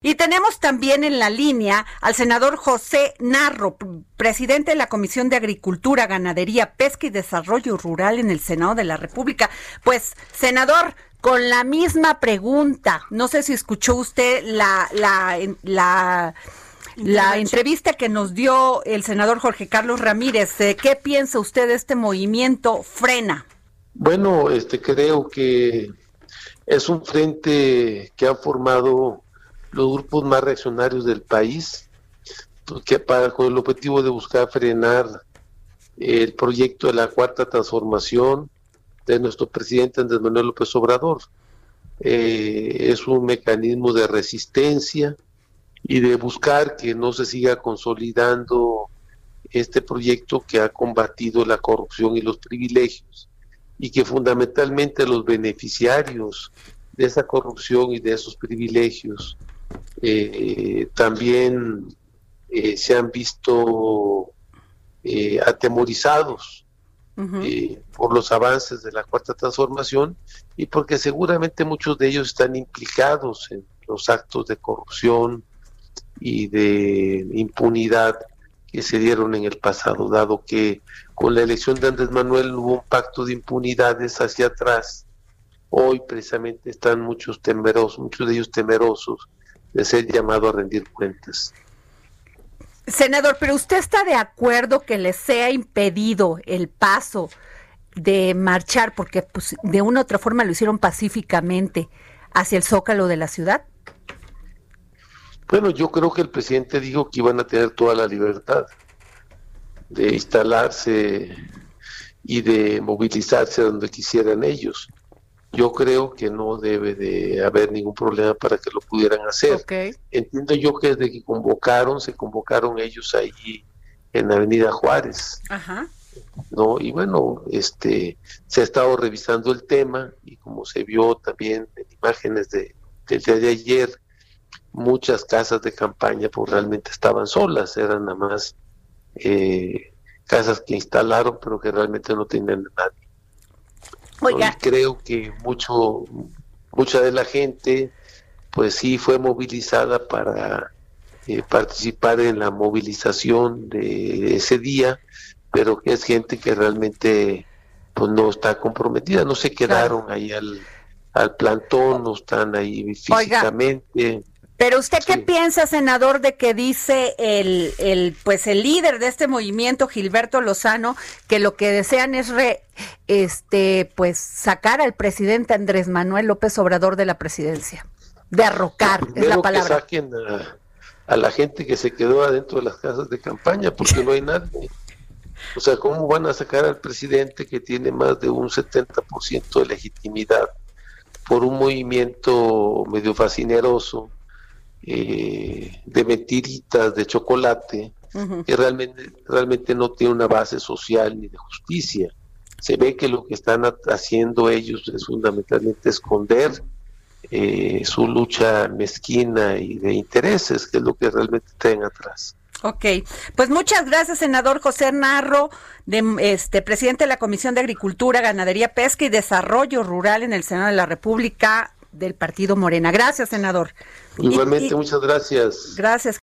Y tenemos también en la línea al senador José Narro, presidente de la Comisión de Agricultura, Ganadería, Pesca y Desarrollo Rural en el Senado de la República. Pues, senador, con la misma pregunta, no sé si escuchó usted la, la, la, la entrevista que nos dio el senador Jorge Carlos Ramírez. ¿Qué piensa usted de este movimiento Frena? Bueno, este creo que es un frente que ha formado los grupos más reaccionarios del país, que para, con el objetivo de buscar frenar el proyecto de la cuarta transformación de nuestro presidente Andrés Manuel López Obrador. Eh, es un mecanismo de resistencia y de buscar que no se siga consolidando este proyecto que ha combatido la corrupción y los privilegios y que fundamentalmente los beneficiarios de esa corrupción y de esos privilegios eh, también eh, se han visto eh, atemorizados por los avances de la cuarta transformación y porque seguramente muchos de ellos están implicados en los actos de corrupción y de impunidad que se dieron en el pasado, dado que con la elección de Andrés Manuel hubo un pacto de impunidades hacia atrás. Hoy precisamente están muchos temerosos, muchos de ellos temerosos de ser llamado a rendir cuentas. Senador, pero usted está de acuerdo que le sea impedido el paso de marchar, porque pues, de una u otra forma lo hicieron pacíficamente, hacia el zócalo de la ciudad? Bueno, yo creo que el presidente dijo que iban a tener toda la libertad de instalarse y de movilizarse donde quisieran ellos yo creo que no debe de haber ningún problema para que lo pudieran hacer. Entiendo yo que desde que convocaron, se convocaron ellos ahí en Avenida Juárez. ¿no? Y bueno, este se ha estado revisando el tema y como se vio también en imágenes de, del día de ayer, muchas casas de campaña pues realmente estaban solas, eran nada más eh, casas que instalaron pero que realmente no tenían nadie creo que mucho, mucha de la gente, pues sí fue movilizada para eh, participar en la movilización de ese día, pero que es gente que realmente pues no está comprometida, no se quedaron ahí al, al plantón, no están ahí físicamente. Pero usted qué piensa, senador, de que dice el, el, pues el líder de este movimiento, Gilberto Lozano, que lo que desean es re, este, pues sacar al presidente Andrés Manuel López Obrador de la presidencia, derrocar, es la palabra. Que saquen a, la gente que se quedó adentro de las casas de campaña, porque no hay nadie. O sea, ¿cómo van a sacar al presidente que tiene más de un 70% de legitimidad por un movimiento medio fascineroso? Eh, de mentiritas de chocolate que realmente, realmente no tiene una base social ni de justicia. Se ve que lo que están haciendo ellos es fundamentalmente esconder eh, su lucha mezquina y de intereses, que es lo que realmente traen atrás. Ok, pues muchas gracias, senador José Narro, de, este presidente de la Comisión de Agricultura, Ganadería, Pesca y Desarrollo Rural en el Senado de la República del Partido Morena. Gracias, senador. Igualmente, muchas gracias. Gracias.